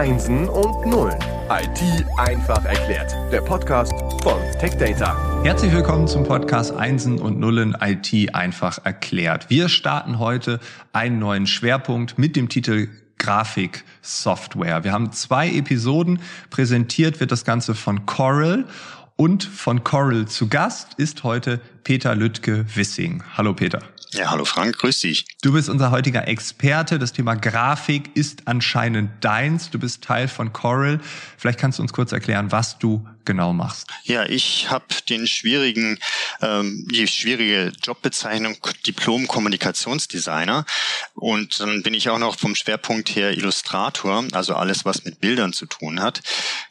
Einsen und Nullen. IT einfach erklärt. Der Podcast von TechData. Herzlich willkommen zum Podcast Einsen und Nullen IT einfach erklärt. Wir starten heute einen neuen Schwerpunkt mit dem Titel Grafiksoftware. Wir haben zwei Episoden. Präsentiert wird das Ganze von Coral und von Coral zu Gast ist heute Peter Lüttke-Wissing. Hallo Peter. Ja, hallo Frank, grüß dich. Du bist unser heutiger Experte. Das Thema Grafik ist anscheinend deins. Du bist Teil von Coral. Vielleicht kannst du uns kurz erklären, was du genau machst. Ja, ich habe den schwierigen, ähm, die schwierige Jobbezeichnung Diplom-Kommunikationsdesigner und dann bin ich auch noch vom Schwerpunkt her Illustrator, also alles, was mit Bildern zu tun hat.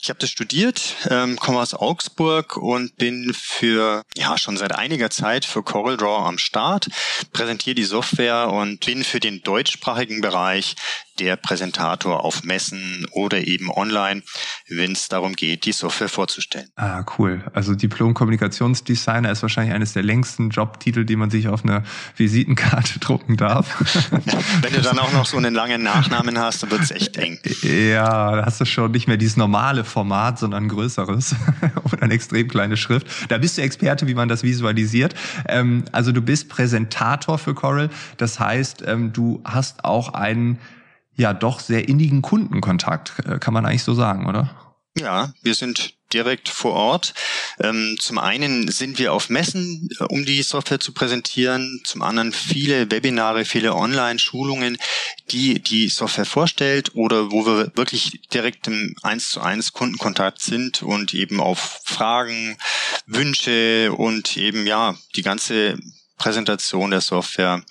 Ich habe das studiert, ähm, komme aus Augsburg und bin für ja schon seit einiger Zeit für CorelDRAW am Start, präsentiere die Software und bin für den deutschsprachigen Bereich der Präsentator auf Messen oder eben online, wenn es darum geht, die Software vorzustellen. Ah, cool. Also Diplom-Kommunikationsdesigner ist wahrscheinlich eines der längsten Jobtitel, die man sich auf eine Visitenkarte drucken darf. wenn du dann auch noch so einen langen Nachnamen hast, dann wird's echt eng. Ja, da hast du schon nicht mehr dieses normale Format, sondern ein größeres oder eine extrem kleine Schrift. Da bist du Experte, wie man das visualisiert. Ähm, also du bist Präsentator für Coral. Das heißt, ähm, du hast auch einen ja doch sehr innigen Kundenkontakt, äh, kann man eigentlich so sagen, oder? Ja, wir sind direkt vor Ort. Ähm, zum einen sind wir auf Messen, äh, um die Software zu präsentieren. Zum anderen viele Webinare, viele Online-Schulungen, die die Software vorstellt oder wo wir wirklich direkt im 1 zu 1 Kundenkontakt sind und eben auf Fragen, Wünsche und eben ja die ganze Präsentation der Software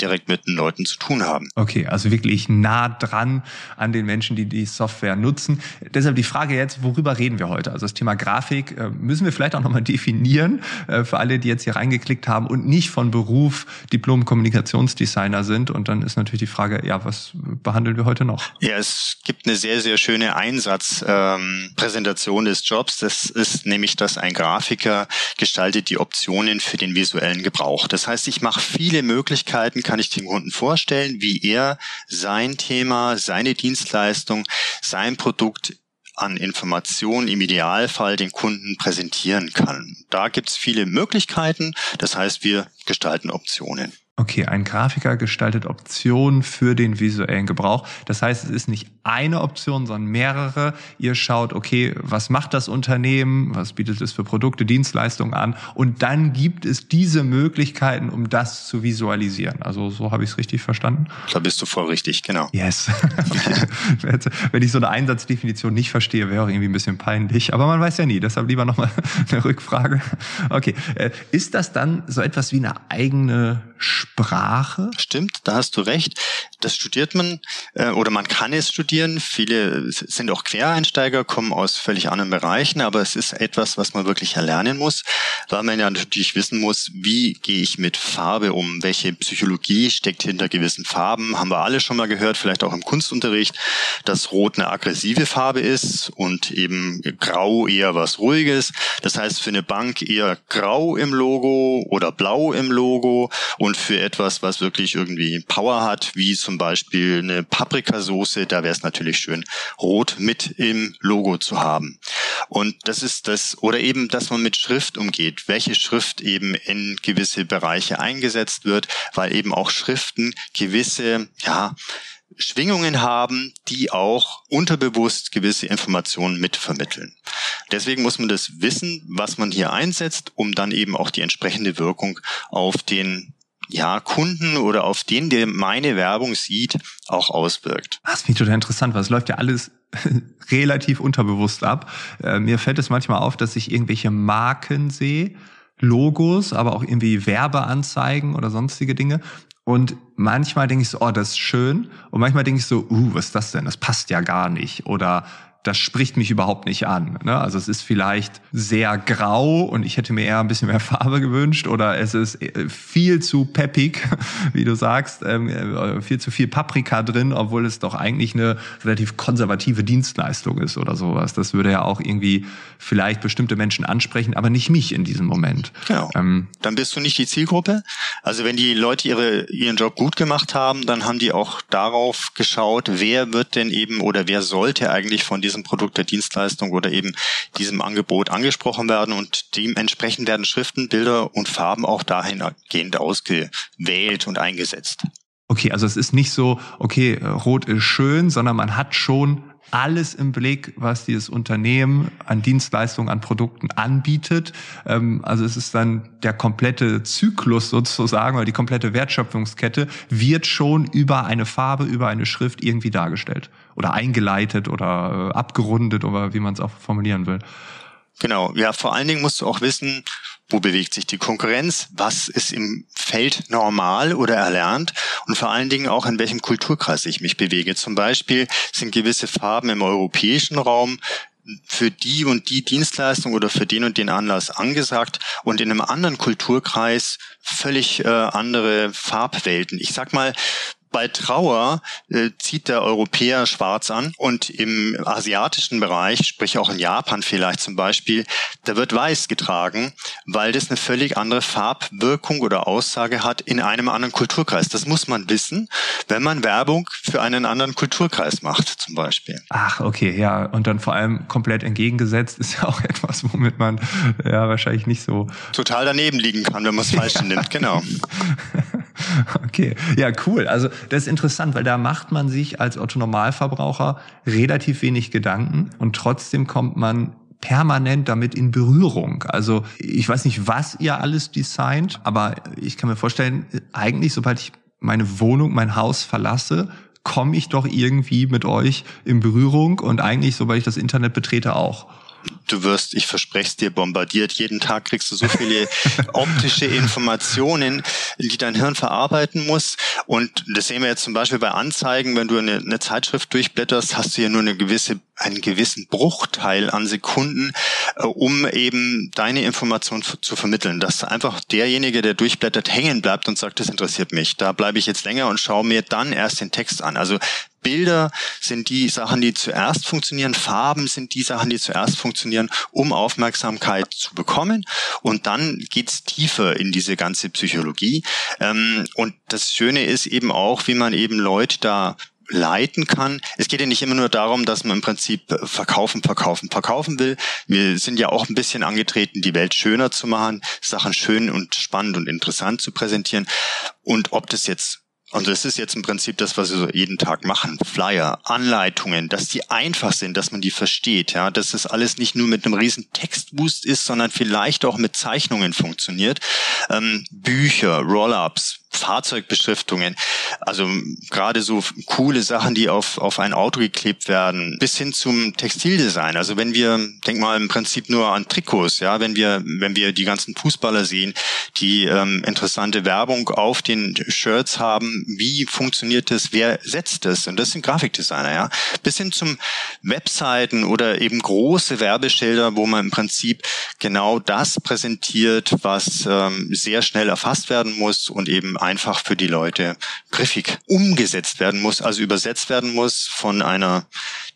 direkt mit den Leuten zu tun haben. Okay, also wirklich nah dran an den Menschen, die die Software nutzen. Deshalb die Frage jetzt, worüber reden wir heute? Also das Thema Grafik äh, müssen wir vielleicht auch nochmal definieren äh, für alle, die jetzt hier reingeklickt haben und nicht von Beruf Diplom-Kommunikationsdesigner sind. Und dann ist natürlich die Frage, ja, was behandeln wir heute noch? Ja, es gibt eine sehr, sehr schöne Einsatzpräsentation ähm, des Jobs. Das ist nämlich, dass ein Grafiker gestaltet die Optionen für den visuellen Gebrauch. Das heißt, ich mache viele Möglichkeiten, kann ich dem Kunden vorstellen, wie er sein Thema, seine Dienstleistung, sein Produkt an Informationen im Idealfall den Kunden präsentieren kann. Da gibt's viele Möglichkeiten. Das heißt, wir gestalten Optionen. Okay, ein Grafiker gestaltet Optionen für den visuellen Gebrauch. Das heißt, es ist nicht eine Option, sondern mehrere. Ihr schaut, okay, was macht das Unternehmen? Was bietet es für Produkte, Dienstleistungen an? Und dann gibt es diese Möglichkeiten, um das zu visualisieren. Also so habe ich es richtig verstanden. Da bist du voll richtig, genau. Yes. Wenn ich so eine Einsatzdefinition nicht verstehe, wäre auch irgendwie ein bisschen peinlich. Aber man weiß ja nie. Deshalb lieber nochmal eine Rückfrage. Okay. Äh, ist das dann so etwas wie eine eigene Sprache? Stimmt, da hast du recht. Das studiert man äh, oder man kann es studieren. Viele sind auch Quereinsteiger, kommen aus völlig anderen Bereichen, aber es ist etwas, was man wirklich erlernen muss, weil man ja natürlich wissen muss, wie gehe ich mit Farbe um, welche Psychologie steckt hinter gewissen Farben. Haben wir alle schon mal gehört, vielleicht auch im Kunstunterricht, dass Rot eine aggressive Farbe ist und eben Grau eher was Ruhiges. Das heißt für eine Bank eher Grau im Logo oder Blau im Logo und für etwas, was wirklich irgendwie Power hat, wie zum Beispiel eine Paprikasauce, da wäre es natürlich schön, rot mit im Logo zu haben. Und das ist das, oder eben, dass man mit Schrift umgeht, welche Schrift eben in gewisse Bereiche eingesetzt wird, weil eben auch Schriften gewisse, ja, Schwingungen haben, die auch unterbewusst gewisse Informationen mitvermitteln. Deswegen muss man das wissen, was man hier einsetzt, um dann eben auch die entsprechende Wirkung auf den ja, Kunden oder auf den, der meine Werbung sieht, auch auswirkt. Das finde ich total interessant, weil es läuft ja alles relativ unterbewusst ab. Äh, mir fällt es manchmal auf, dass ich irgendwelche Marken sehe, Logos, aber auch irgendwie Werbeanzeigen oder sonstige Dinge. Und manchmal denke ich so, oh, das ist schön. Und manchmal denke ich so, uh, was ist das denn? Das passt ja gar nicht. Oder das spricht mich überhaupt nicht an. Ne? Also es ist vielleicht sehr grau und ich hätte mir eher ein bisschen mehr Farbe gewünscht oder es ist äh, viel zu peppig, wie du sagst, ähm, äh, viel zu viel Paprika drin, obwohl es doch eigentlich eine relativ konservative Dienstleistung ist oder sowas. Das würde ja auch irgendwie vielleicht bestimmte Menschen ansprechen, aber nicht mich in diesem Moment. Genau. Ähm, dann bist du nicht die Zielgruppe. Also wenn die Leute ihre, ihren Job gut gemacht haben, dann haben die auch darauf geschaut, wer wird denn eben oder wer sollte eigentlich von diesem Produkt der Dienstleistung oder eben diesem Angebot angesprochen werden und dementsprechend werden Schriften, Bilder und Farben auch dahingehend ausgewählt und eingesetzt. Okay, also es ist nicht so, okay, rot ist schön, sondern man hat schon alles im Blick, was dieses Unternehmen an Dienstleistungen, an Produkten anbietet. Ähm, also es ist dann der komplette Zyklus sozusagen oder die komplette Wertschöpfungskette wird schon über eine Farbe, über eine Schrift irgendwie dargestellt oder eingeleitet oder äh, abgerundet oder wie man es auch formulieren will. Genau, ja, vor allen Dingen musst du auch wissen, wo bewegt sich die Konkurrenz, was ist im Feld normal oder erlernt und vor allen Dingen auch in welchem Kulturkreis ich mich bewege. Zum Beispiel sind gewisse Farben im europäischen Raum für die und die Dienstleistung oder für den und den Anlass angesagt und in einem anderen Kulturkreis völlig äh, andere Farbwelten. Ich sag mal, bei Trauer äh, zieht der Europäer schwarz an und im asiatischen Bereich, sprich auch in Japan vielleicht zum Beispiel, da wird weiß getragen, weil das eine völlig andere Farbwirkung oder Aussage hat in einem anderen Kulturkreis. Das muss man wissen, wenn man Werbung für einen anderen Kulturkreis macht zum Beispiel. Ach, okay, ja. Und dann vor allem komplett entgegengesetzt ist ja auch etwas, womit man ja wahrscheinlich nicht so... Total daneben liegen kann, wenn man es falsch nimmt, genau. Okay, ja, cool. Also das ist interessant, weil da macht man sich als Otto-Normalverbraucher relativ wenig Gedanken und trotzdem kommt man permanent damit in Berührung. Also ich weiß nicht, was ihr alles designt, aber ich kann mir vorstellen, eigentlich sobald ich meine Wohnung, mein Haus verlasse, komme ich doch irgendwie mit euch in Berührung und eigentlich, sobald ich das Internet betrete, auch du wirst, ich verspreche es dir, bombardiert. Jeden Tag kriegst du so viele optische Informationen, die dein Hirn verarbeiten muss. Und das sehen wir jetzt zum Beispiel bei Anzeigen. Wenn du eine, eine Zeitschrift durchblätterst, hast du ja nur eine gewisse, einen gewissen Bruchteil an Sekunden, äh, um eben deine Information zu vermitteln. Dass einfach derjenige, der durchblättert, hängen bleibt und sagt, das interessiert mich. Da bleibe ich jetzt länger und schaue mir dann erst den Text an. Also Bilder sind die Sachen, die zuerst funktionieren, Farben sind die Sachen, die zuerst funktionieren, um Aufmerksamkeit zu bekommen. Und dann geht's tiefer in diese ganze Psychologie. Ähm, und das Schöne ist eben auch, wie man eben Leute da leiten kann. Es geht ja nicht immer nur darum, dass man im Prinzip verkaufen, verkaufen, verkaufen will. Wir sind ja auch ein bisschen angetreten, die Welt schöner zu machen, Sachen schön und spannend und interessant zu präsentieren. Und ob das jetzt und das ist jetzt im Prinzip das, was wir so jeden Tag machen. Flyer, Anleitungen, dass die einfach sind, dass man die versteht, ja, dass das alles nicht nur mit einem riesen Textboost ist, sondern vielleicht auch mit Zeichnungen funktioniert. Ähm, Bücher, Roll-ups, Fahrzeugbeschriftungen, also gerade so coole Sachen, die auf, auf ein Auto geklebt werden, bis hin zum Textildesign. Also wenn wir, denk mal im Prinzip nur an Trikots, ja, wenn wir, wenn wir die ganzen Fußballer sehen, die ähm, interessante Werbung auf den Shirts haben, wie funktioniert das, wer setzt das? Und das sind Grafikdesigner, ja. Bis hin zum Webseiten oder eben große Werbeschilder, wo man im Prinzip genau das präsentiert, was ähm, sehr schnell erfasst werden muss und eben einfach für die Leute griffig umgesetzt werden muss, also übersetzt werden muss von einer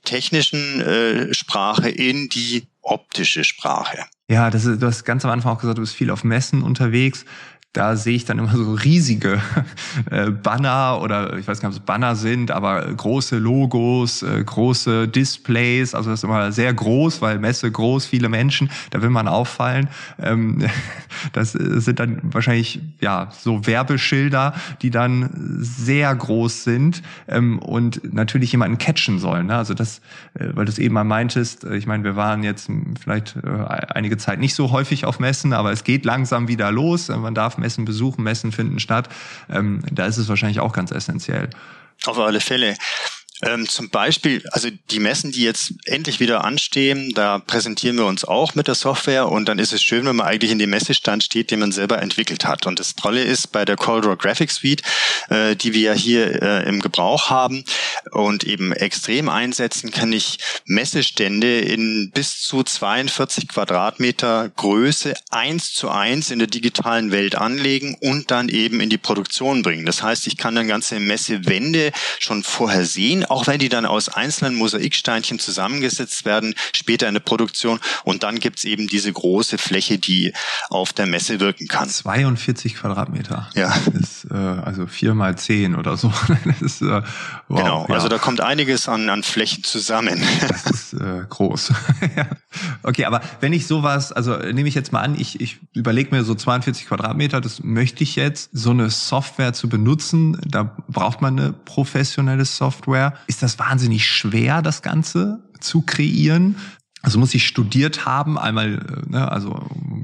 technischen äh, Sprache in die optische Sprache. Ja, das ist, du hast ganz am Anfang auch gesagt, du bist viel auf Messen unterwegs da sehe ich dann immer so riesige äh, Banner oder ich weiß gar nicht, ob es Banner sind, aber große Logos, äh, große Displays. Also das ist immer sehr groß, weil Messe groß, viele Menschen, da will man auffallen. Ähm, das sind dann wahrscheinlich ja so Werbeschilder, die dann sehr groß sind ähm, und natürlich jemanden catchen sollen. Ne? Also das, äh, weil du es eben mal meintest, ich meine, wir waren jetzt vielleicht einige Zeit nicht so häufig auf Messen, aber es geht langsam wieder los. Man darf Messen besuchen, Messen finden statt. Ähm, da ist es wahrscheinlich auch ganz essentiell. Auf alle Fälle. Ähm, zum Beispiel, also die Messen, die jetzt endlich wieder anstehen, da präsentieren wir uns auch mit der Software und dann ist es schön, wenn man eigentlich in dem Messestand steht, den man selber entwickelt hat. Und das Tolle ist bei der CorelDRAW Graphics Suite, äh, die wir hier äh, im Gebrauch haben und eben extrem einsetzen, kann ich Messestände in bis zu 42 Quadratmeter Größe eins zu eins in der digitalen Welt anlegen und dann eben in die Produktion bringen. Das heißt, ich kann dann ganze Messewände schon vorher sehen, auch wenn die dann aus einzelnen Mosaiksteinchen zusammengesetzt werden, später in der Produktion. Und dann gibt's eben diese große Fläche, die auf der Messe wirken kann. 42 Quadratmeter. Ja. Das ist äh, also vier mal zehn oder so. Das ist, äh, wow, genau, ja. also da kommt einiges an, an Flächen zusammen. Äh, groß. okay, aber wenn ich sowas, also nehme ich jetzt mal an, ich, ich überlege mir so 42 Quadratmeter, das möchte ich jetzt, so eine Software zu benutzen, da braucht man eine professionelle Software. Ist das wahnsinnig schwer, das Ganze zu kreieren? Also muss ich studiert haben, einmal äh, ne, also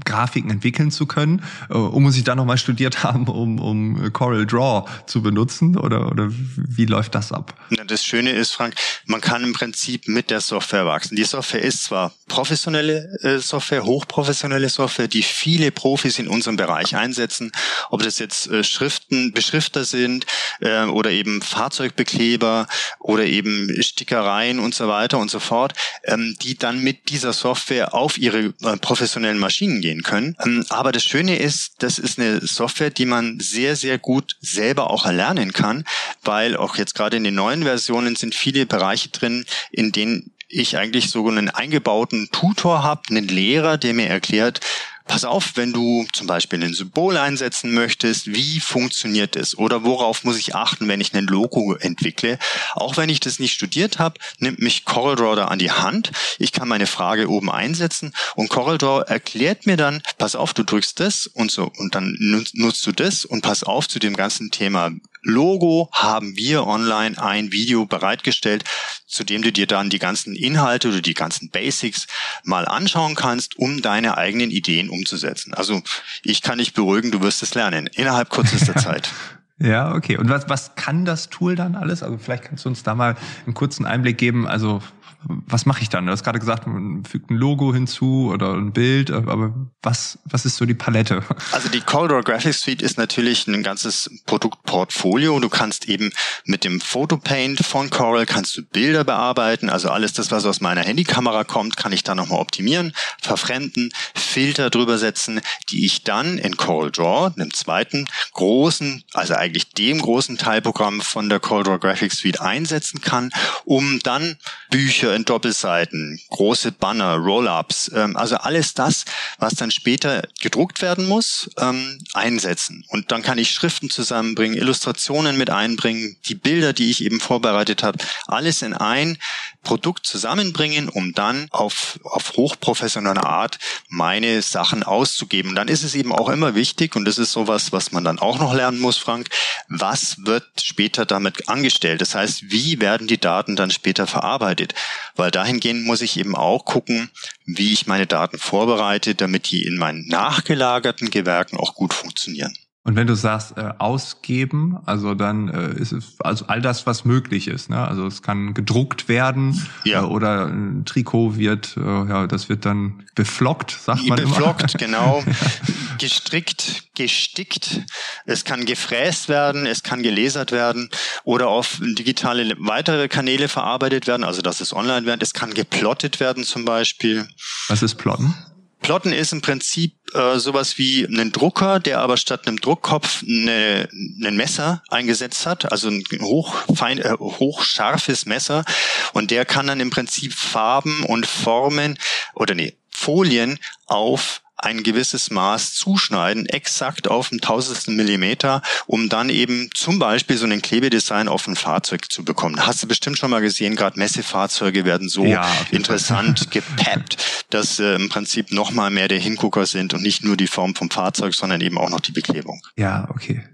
Grafiken entwickeln zu können, äh, um muss ich dann nochmal studiert haben, um, um Corel Draw zu benutzen oder, oder wie läuft das ab? Das Schöne ist, Frank, man kann im Prinzip mit der Software wachsen. Die Software ist zwar professionelle äh, Software, hochprofessionelle Software, die viele Profis in unserem Bereich einsetzen, ob das jetzt äh, Schriften, Beschrifter sind äh, oder eben Fahrzeugbekleber oder eben Stickereien und so weiter und so fort, ähm, die dann mit dieser Software auf ihre äh, professionellen Maschinen gehen können. Ähm, aber das Schöne ist, das ist eine Software, die man sehr, sehr gut selber auch erlernen kann, weil auch jetzt gerade in den neuen Versionen sind viele Bereiche drin, in denen ich eigentlich so einen eingebauten Tutor habe, einen Lehrer, der mir erklärt, pass auf, wenn du zum Beispiel ein Symbol einsetzen möchtest, wie funktioniert es oder worauf muss ich achten, wenn ich ein Logo entwickle. Auch wenn ich das nicht studiert habe, nimmt mich CorelDRAW da an die Hand. Ich kann meine Frage oben einsetzen und CorelDRAW erklärt mir dann, pass auf, du drückst das und so und dann nutzt du das und pass auf zu dem ganzen Thema Logo haben wir online ein Video bereitgestellt, zu dem du dir dann die ganzen Inhalte oder die ganzen Basics mal anschauen kannst, um deine eigenen Ideen umzusetzen. Also ich kann dich beruhigen, du wirst es lernen innerhalb kürzester Zeit. Ja, okay. Und was, was kann das Tool dann alles? Also vielleicht kannst du uns da mal einen kurzen Einblick geben. Also was mache ich dann? Du hast gerade gesagt, man fügt ein Logo hinzu oder ein Bild, aber was, was ist so die Palette? Also die Corridor Graphics Suite ist natürlich ein ganzes Produktportfolio. Du kannst eben mit dem Photopaint von Corel kannst du Bilder bearbeiten. Also alles das, was aus meiner Handykamera kommt, kann ich dann nochmal optimieren, verfremden, Filter drüber setzen, die ich dann in Corel Draw, einem zweiten großen, also eigentlich dem großen Teilprogramm von der Corel Graphics Suite einsetzen kann, um dann Bücher in Doppelseiten, große Banner, Roll-ups, ähm, also alles das, was dann später gedruckt werden muss, ähm, einsetzen. Und dann kann ich Schriften zusammenbringen, Illustrationen mit einbringen, die Bilder, die ich eben vorbereitet habe, alles in ein Produkt zusammenbringen, um dann auf, auf hochprofessionelle Art meine Sachen auszugeben. Dann ist es eben auch immer wichtig, und das ist sowas, was man dann auch noch lernen muss, Frank, was wird später damit angestellt? Das heißt, wie werden die Daten dann später verarbeitet? Weil dahingehend muss ich eben auch gucken, wie ich meine Daten vorbereite, damit die in meinen nachgelagerten Gewerken auch gut funktionieren. Und wenn du sagst äh, ausgeben, also dann äh, ist es also all das, was möglich ist. Ne? Also es kann gedruckt werden ja. äh, oder ein Trikot wird, äh, ja, das wird dann beflockt, sagt man beflockt, immer. genau. Gestrickt, gestickt. Es kann gefräst werden, es kann gelasert werden oder auf digitale weitere Kanäle verarbeitet werden, also dass es online wird. Es kann geplottet werden zum Beispiel. Was ist Plotten? Plotten ist im Prinzip äh, sowas wie ein Drucker, der aber statt einem Druckkopf eine, ein Messer eingesetzt hat, also ein hochfein, äh, hochscharfes Messer. Und der kann dann im Prinzip Farben und Formen oder nee, Folien auf ein gewisses Maß zuschneiden, exakt auf ein Tausendstel Millimeter, um dann eben zum Beispiel so einen Klebedesign auf ein Fahrzeug zu bekommen. Hast du bestimmt schon mal gesehen, gerade Messefahrzeuge werden so ja, interessant gepeppt, dass äh, im Prinzip noch mal mehr der Hingucker sind und nicht nur die Form vom Fahrzeug, sondern eben auch noch die Beklebung. Ja, okay.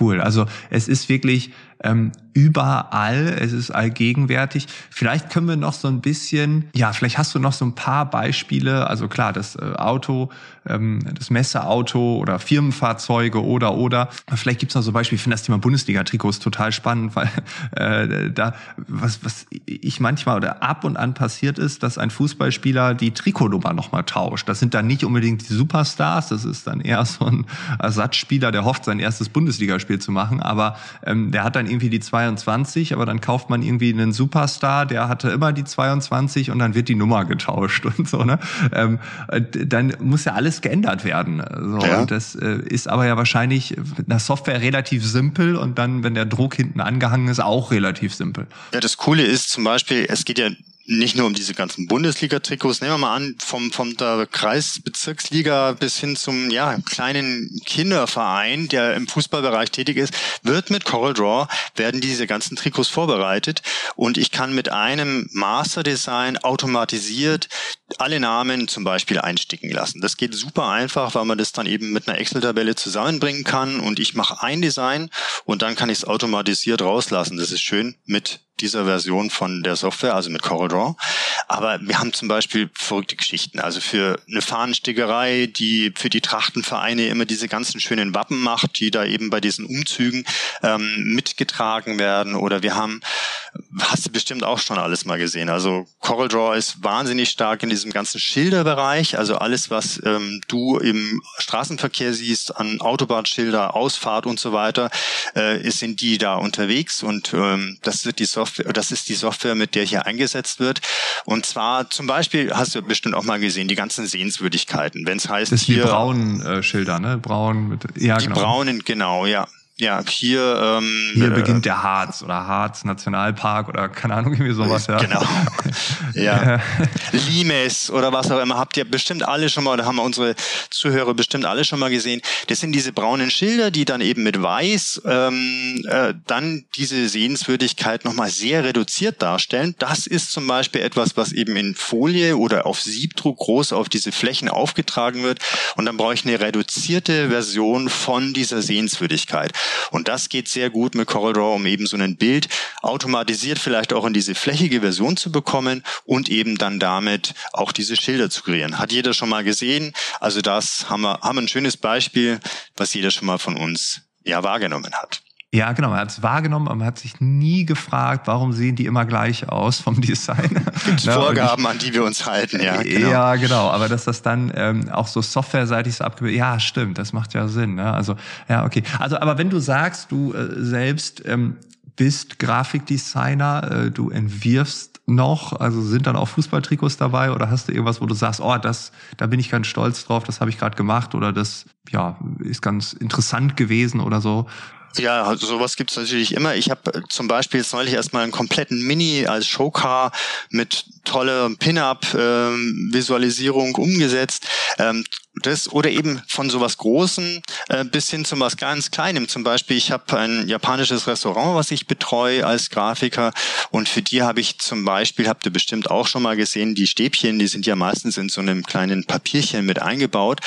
Cool. Also es ist wirklich ähm, überall, es ist allgegenwärtig. Vielleicht können wir noch so ein bisschen, ja, vielleicht hast du noch so ein paar Beispiele, also klar, das äh, Auto, ähm, das Messeauto oder Firmenfahrzeuge oder oder. Vielleicht gibt's noch so Beispiele, ich finde das Thema Bundesliga-Trikots total spannend, weil äh, da, was, was ich manchmal oder ab und an passiert ist, dass ein Fußballspieler die Trikotnummer nochmal tauscht. Das sind dann nicht unbedingt die Superstars, das ist dann eher so ein Ersatzspieler, der hofft, sein erstes Bundesligaspiel zu machen, aber ähm, der hat dann irgendwie die 22, aber dann kauft man irgendwie einen Superstar, der hatte immer die 22 und dann wird die Nummer getauscht und so, ne? Ähm, dann muss ja alles geändert werden. So, ja. Und das äh, ist aber ja wahrscheinlich mit einer Software relativ simpel und dann, wenn der Druck hinten angehangen ist, auch relativ simpel. Ja, das Coole ist zum Beispiel, es geht ja nicht nur um diese ganzen Bundesliga-Trikots, nehmen wir mal an, vom, vom der Kreisbezirksliga bis hin zum ja, kleinen Kinderverein, der im Fußballbereich tätig ist, wird mit Coral Draw, werden diese ganzen Trikots vorbereitet und ich kann mit einem Master-Design automatisiert alle Namen zum Beispiel einsticken lassen. Das geht super einfach, weil man das dann eben mit einer Excel-Tabelle zusammenbringen kann und ich mache ein Design und dann kann ich es automatisiert rauslassen. Das ist schön mit dieser Version von der Software, also mit CorelDRAW. Aber wir haben zum Beispiel verrückte Geschichten. Also für eine Fahnenstickerei, die für die Trachtenvereine immer diese ganzen schönen Wappen macht, die da eben bei diesen Umzügen ähm, mitgetragen werden. Oder wir haben, hast du bestimmt auch schon alles mal gesehen. Also CorelDRAW ist wahnsinnig stark in diesem ganzen Schilderbereich. Also alles, was ähm, du im Straßenverkehr siehst, an Autobahnschilder, Ausfahrt und so weiter, äh, sind die da unterwegs. Und ähm, das wird die Software das ist die Software, mit der hier eingesetzt wird. Und zwar zum Beispiel, hast du bestimmt auch mal gesehen, die ganzen Sehenswürdigkeiten. Wenn es heißt, das sind die braunen äh, Schilder, ne? Braun mit, ja, die genau. braunen, genau, ja. Ja, hier. Ähm, hier äh, beginnt der Harz oder Harz Nationalpark oder keine Ahnung, irgendwie sowas. Ja. Genau. ja. Limes oder was auch immer habt ihr bestimmt alle schon mal, oder haben unsere Zuhörer bestimmt alle schon mal gesehen. Das sind diese braunen Schilder, die dann eben mit Weiß ähm, äh, dann diese Sehenswürdigkeit nochmal sehr reduziert darstellen. Das ist zum Beispiel etwas, was eben in Folie oder auf Siebdruck groß auf diese Flächen aufgetragen wird. Und dann brauche ich eine reduzierte Version von dieser Sehenswürdigkeit. Und das geht sehr gut mit CorelDRAW, um eben so ein Bild automatisiert vielleicht auch in diese flächige Version zu bekommen und eben dann damit auch diese Schilder zu kreieren. Hat jeder schon mal gesehen? Also das haben wir, haben ein schönes Beispiel, was jeder schon mal von uns ja wahrgenommen hat. Ja, genau. Man hat es wahrgenommen, aber man hat sich nie gefragt, warum sehen die immer gleich aus vom Design. Gibt ja, Vorgaben, ich, an die wir uns halten, ja. Genau. Ja, genau. Aber dass das dann ähm, auch so softwareseitig so abgebildet, ja, stimmt, das macht ja Sinn. Ne? Also, ja, okay. Also, aber wenn du sagst, du äh, selbst ähm, bist Grafikdesigner, äh, du entwirfst noch, also sind dann auch Fußballtrikots dabei oder hast du irgendwas, wo du sagst, oh, das, da bin ich ganz stolz drauf, das habe ich gerade gemacht oder das, ja, ist ganz interessant gewesen oder so? Ja, also sowas gibt's natürlich immer. Ich habe zum Beispiel jetzt neulich erstmal einen kompletten Mini als Showcar mit toller Pin-Up-Visualisierung ähm, umgesetzt. Ähm, das oder eben von sowas Großen äh, bis hin zu was ganz Kleinem. Zum Beispiel, ich habe ein japanisches Restaurant, was ich betreue als Grafiker und für die habe ich zum Beispiel, habt ihr bestimmt auch schon mal gesehen, die Stäbchen, die sind ja meistens in so einem kleinen Papierchen mit eingebaut.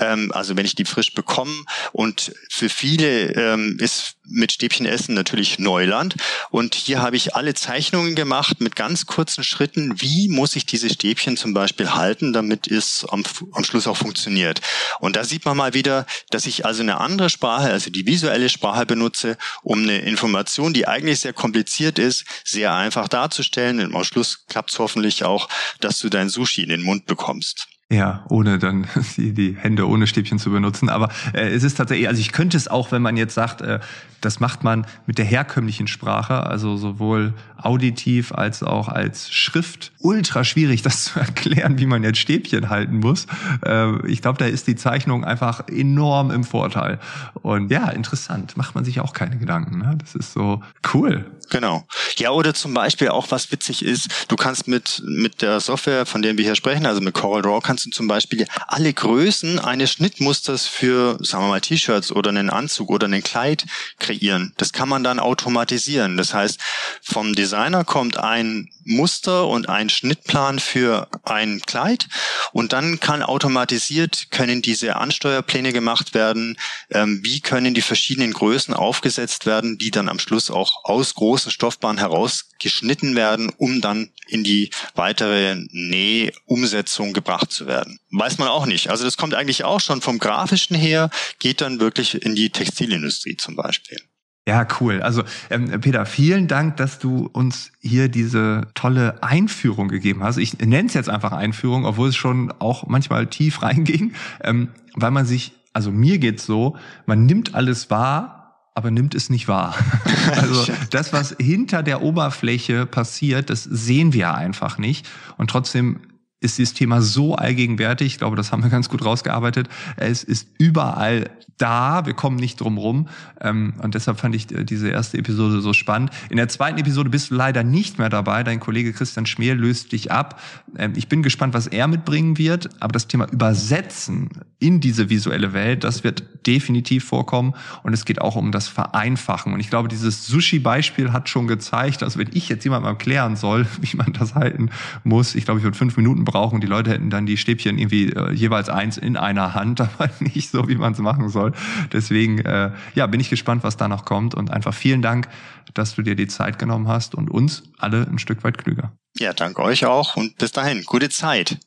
Ähm, also wenn ich die frisch bekomme und für viele ähm, ist mit Stäbchen essen natürlich Neuland und hier habe ich alle Zeichnungen gemacht mit ganz kurzen Schritten, wie muss ich diese Stäbchen zum Beispiel halten, damit es am, am Schluss auch funktioniert. Und da sieht man mal wieder, dass ich also eine andere Sprache, also die visuelle Sprache benutze, um eine Information, die eigentlich sehr kompliziert ist, sehr einfach darzustellen. Und am Schluss klappt es hoffentlich auch, dass du dein Sushi in den Mund bekommst. Ja, ohne dann die, die Hände ohne Stäbchen zu benutzen. Aber äh, es ist tatsächlich, also ich könnte es auch, wenn man jetzt sagt, äh, das macht man mit der herkömmlichen Sprache, also sowohl auditiv als auch als Schrift. Ultra schwierig, das zu erklären, wie man jetzt Stäbchen halten muss. Äh, ich glaube, da ist die Zeichnung einfach enorm im Vorteil. Und ja, interessant. Macht man sich auch keine Gedanken. Ne? Das ist so cool. Genau. Ja, oder zum Beispiel auch was witzig ist, du kannst mit, mit der Software, von der wir hier sprechen, also mit CorelDRAW, kannst du zum Beispiel alle Größen eines Schnittmusters für, sagen wir mal, T-Shirts oder einen Anzug oder ein Kleid kreieren. Das kann man dann automatisieren. Das heißt, vom Design Designer kommt ein Muster und ein Schnittplan für ein Kleid und dann kann automatisiert können diese Ansteuerpläne gemacht werden, ähm, wie können die verschiedenen Größen aufgesetzt werden, die dann am Schluss auch aus großen Stoffbahnen herausgeschnitten werden, um dann in die weitere Nähumsetzung gebracht zu werden. Weiß man auch nicht. Also das kommt eigentlich auch schon vom grafischen her, geht dann wirklich in die Textilindustrie zum Beispiel. Ja, cool. Also ähm, Peter, vielen Dank, dass du uns hier diese tolle Einführung gegeben hast. Ich nenne es jetzt einfach Einführung, obwohl es schon auch manchmal tief reinging, ähm, weil man sich, also mir geht's so, man nimmt alles wahr, aber nimmt es nicht wahr. also das, was hinter der Oberfläche passiert, das sehen wir einfach nicht. Und trotzdem ist dieses Thema so allgegenwärtig. Ich glaube, das haben wir ganz gut rausgearbeitet. Es ist überall da. Wir kommen nicht drum rum. Ähm, und deshalb fand ich äh, diese erste Episode so spannend. In der zweiten Episode bist du leider nicht mehr dabei. Dein Kollege Christian Schmier löst dich ab. Ähm, ich bin gespannt, was er mitbringen wird. Aber das Thema Übersetzen in diese visuelle Welt, das wird definitiv vorkommen. Und es geht auch um das Vereinfachen. Und ich glaube, dieses Sushi-Beispiel hat schon gezeigt, also wenn ich jetzt jemandem erklären soll, wie man das halten muss, ich glaube, ich würde fünf Minuten brauchen. Die Leute hätten dann die Stäbchen irgendwie äh, jeweils eins in einer Hand, aber nicht so, wie man es machen soll. Deswegen, äh, ja, bin ich gespannt, was da noch kommt. Und einfach vielen Dank, dass du dir die Zeit genommen hast und uns alle ein Stück weit klüger. Ja, danke euch auch und bis dahin. Gute Zeit.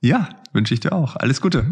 Ja, wünsche ich dir auch. Alles Gute.